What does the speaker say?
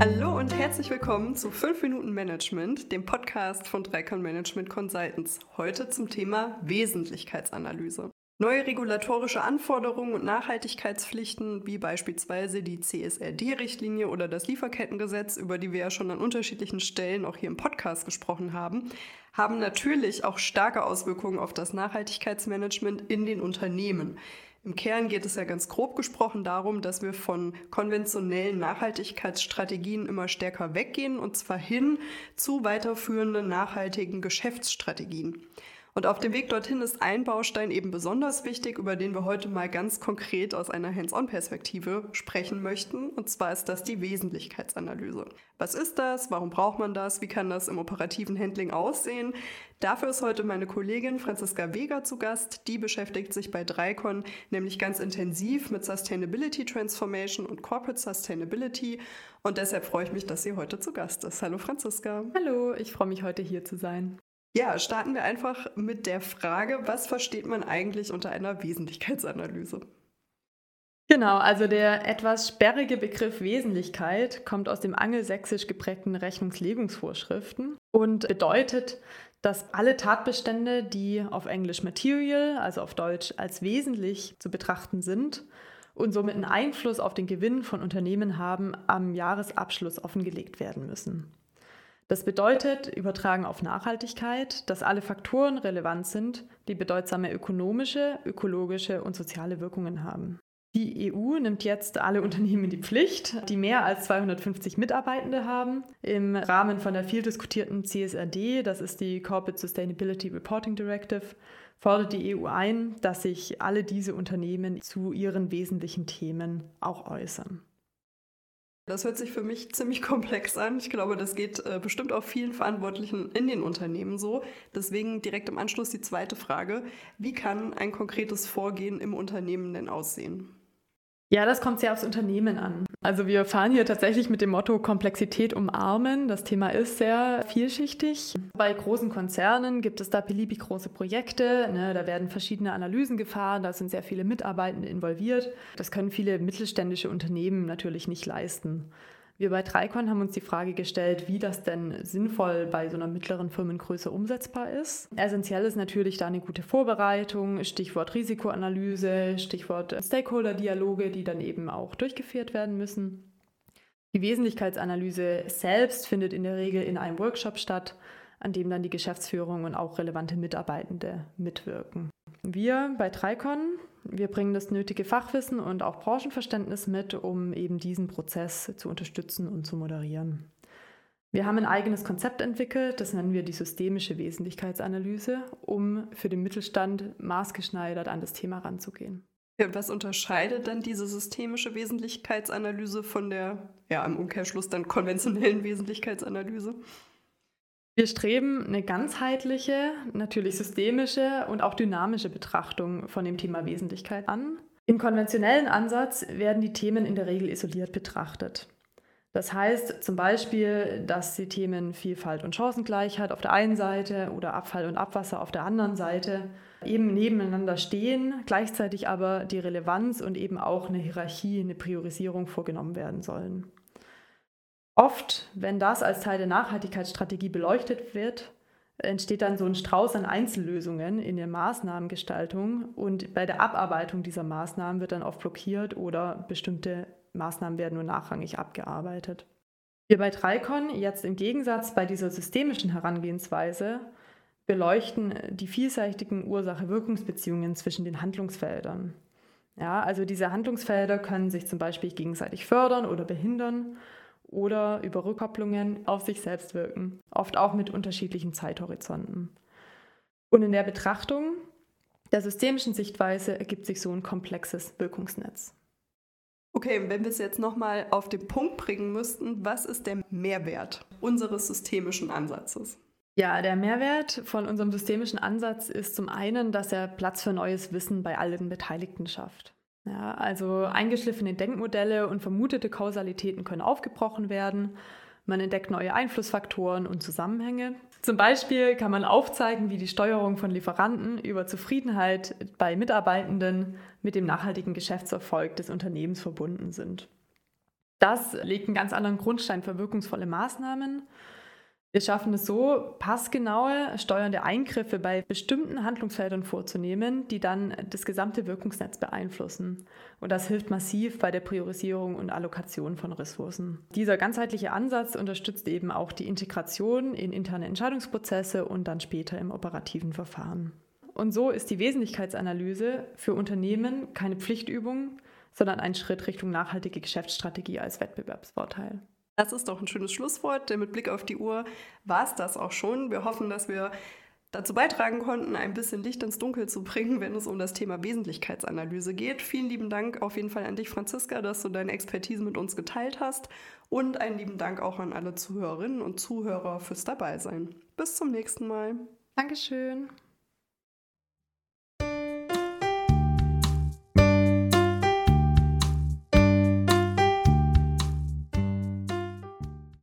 Hallo und herzlich willkommen zu 5 Minuten Management, dem Podcast von Dreikon Management Consultants. Heute zum Thema Wesentlichkeitsanalyse. Neue regulatorische Anforderungen und Nachhaltigkeitspflichten, wie beispielsweise die CSRD-Richtlinie oder das Lieferkettengesetz, über die wir ja schon an unterschiedlichen Stellen auch hier im Podcast gesprochen haben, haben natürlich auch starke Auswirkungen auf das Nachhaltigkeitsmanagement in den Unternehmen. Im Kern geht es ja ganz grob gesprochen darum, dass wir von konventionellen Nachhaltigkeitsstrategien immer stärker weggehen und zwar hin zu weiterführenden nachhaltigen Geschäftsstrategien. Und auf dem Weg dorthin ist ein Baustein eben besonders wichtig, über den wir heute mal ganz konkret aus einer Hands-on-Perspektive sprechen möchten. Und zwar ist das die Wesentlichkeitsanalyse. Was ist das? Warum braucht man das? Wie kann das im operativen Handling aussehen? Dafür ist heute meine Kollegin Franziska Weger zu Gast. Die beschäftigt sich bei Dreikon nämlich ganz intensiv mit Sustainability Transformation und Corporate Sustainability. Und deshalb freue ich mich, dass sie heute zu Gast ist. Hallo Franziska. Hallo, ich freue mich heute hier zu sein. Ja, starten wir einfach mit der Frage, was versteht man eigentlich unter einer Wesentlichkeitsanalyse? Genau, also der etwas sperrige Begriff Wesentlichkeit kommt aus dem angelsächsisch geprägten Rechnungslegungsvorschriften und bedeutet, dass alle Tatbestände, die auf Englisch Material, also auf Deutsch als wesentlich zu betrachten sind und somit einen Einfluss auf den Gewinn von Unternehmen haben, am Jahresabschluss offengelegt werden müssen. Das bedeutet, übertragen auf Nachhaltigkeit, dass alle Faktoren relevant sind, die bedeutsame ökonomische, ökologische und soziale Wirkungen haben. Die EU nimmt jetzt alle Unternehmen in die Pflicht, die mehr als 250 Mitarbeitende haben. Im Rahmen von der viel diskutierten CSRD, das ist die Corporate Sustainability Reporting Directive, fordert die EU ein, dass sich alle diese Unternehmen zu ihren wesentlichen Themen auch äußern. Das hört sich für mich ziemlich komplex an. Ich glaube, das geht äh, bestimmt auch vielen Verantwortlichen in den Unternehmen so. Deswegen direkt im Anschluss die zweite Frage. Wie kann ein konkretes Vorgehen im Unternehmen denn aussehen? Ja, das kommt sehr aufs Unternehmen an. Also wir fahren hier tatsächlich mit dem Motto Komplexität umarmen. Das Thema ist sehr vielschichtig. Bei großen Konzernen gibt es da beliebig große Projekte. Ne? Da werden verschiedene Analysen gefahren, da sind sehr viele Mitarbeitende involviert. Das können viele mittelständische Unternehmen natürlich nicht leisten. Wir bei Tricon haben uns die Frage gestellt, wie das denn sinnvoll bei so einer mittleren Firmengröße umsetzbar ist. Essentiell ist natürlich da eine gute Vorbereitung, Stichwort Risikoanalyse, Stichwort Stakeholder-Dialoge, die dann eben auch durchgeführt werden müssen. Die Wesentlichkeitsanalyse selbst findet in der Regel in einem Workshop statt, an dem dann die Geschäftsführung und auch relevante Mitarbeitende mitwirken. Wir bei Tricon wir bringen das nötige Fachwissen und auch Branchenverständnis mit, um eben diesen Prozess zu unterstützen und zu moderieren. Wir haben ein eigenes Konzept entwickelt, das nennen wir die systemische Wesentlichkeitsanalyse, um für den Mittelstand maßgeschneidert an das Thema ranzugehen. Ja, was unterscheidet dann diese systemische Wesentlichkeitsanalyse von der, ja, im Umkehrschluss dann konventionellen Wesentlichkeitsanalyse? Wir streben eine ganzheitliche, natürlich systemische und auch dynamische Betrachtung von dem Thema Wesentlichkeit an. Im konventionellen Ansatz werden die Themen in der Regel isoliert betrachtet. Das heißt zum Beispiel, dass die Themen Vielfalt und Chancengleichheit auf der einen Seite oder Abfall und Abwasser auf der anderen Seite eben nebeneinander stehen, gleichzeitig aber die Relevanz und eben auch eine Hierarchie, eine Priorisierung vorgenommen werden sollen. Oft, wenn das als Teil der Nachhaltigkeitsstrategie beleuchtet wird, entsteht dann so ein Strauß an Einzellösungen in der Maßnahmengestaltung und bei der Abarbeitung dieser Maßnahmen wird dann oft blockiert oder bestimmte Maßnahmen werden nur nachrangig abgearbeitet. Wir bei Tricon jetzt im Gegensatz bei dieser systemischen Herangehensweise beleuchten die vielseitigen Ursache-Wirkungsbeziehungen zwischen den Handlungsfeldern. Ja, also diese Handlungsfelder können sich zum Beispiel gegenseitig fördern oder behindern oder über Rückkopplungen auf sich selbst wirken, oft auch mit unterschiedlichen Zeithorizonten. Und in der Betrachtung der systemischen Sichtweise ergibt sich so ein komplexes Wirkungsnetz. Okay, wenn wir es jetzt nochmal auf den Punkt bringen müssten, was ist der Mehrwert unseres systemischen Ansatzes? Ja, der Mehrwert von unserem systemischen Ansatz ist zum einen, dass er Platz für neues Wissen bei allen Beteiligten schafft. Ja, also eingeschliffene Denkmodelle und vermutete Kausalitäten können aufgebrochen werden. Man entdeckt neue Einflussfaktoren und Zusammenhänge. Zum Beispiel kann man aufzeigen, wie die Steuerung von Lieferanten über Zufriedenheit bei Mitarbeitenden mit dem nachhaltigen Geschäftserfolg des Unternehmens verbunden sind. Das legt einen ganz anderen Grundstein für wirkungsvolle Maßnahmen. Wir schaffen es so, passgenaue steuernde Eingriffe bei bestimmten Handlungsfeldern vorzunehmen, die dann das gesamte Wirkungsnetz beeinflussen. Und das hilft massiv bei der Priorisierung und Allokation von Ressourcen. Dieser ganzheitliche Ansatz unterstützt eben auch die Integration in interne Entscheidungsprozesse und dann später im operativen Verfahren. Und so ist die Wesentlichkeitsanalyse für Unternehmen keine Pflichtübung, sondern ein Schritt Richtung nachhaltige Geschäftsstrategie als Wettbewerbsvorteil. Das ist doch ein schönes Schlusswort, denn mit Blick auf die Uhr war es das auch schon. Wir hoffen, dass wir dazu beitragen konnten, ein bisschen Licht ins Dunkel zu bringen, wenn es um das Thema Wesentlichkeitsanalyse geht. Vielen lieben Dank auf jeden Fall an dich, Franziska, dass du deine Expertise mit uns geteilt hast. Und einen lieben Dank auch an alle Zuhörerinnen und Zuhörer fürs Dabeisein. Bis zum nächsten Mal. Dankeschön.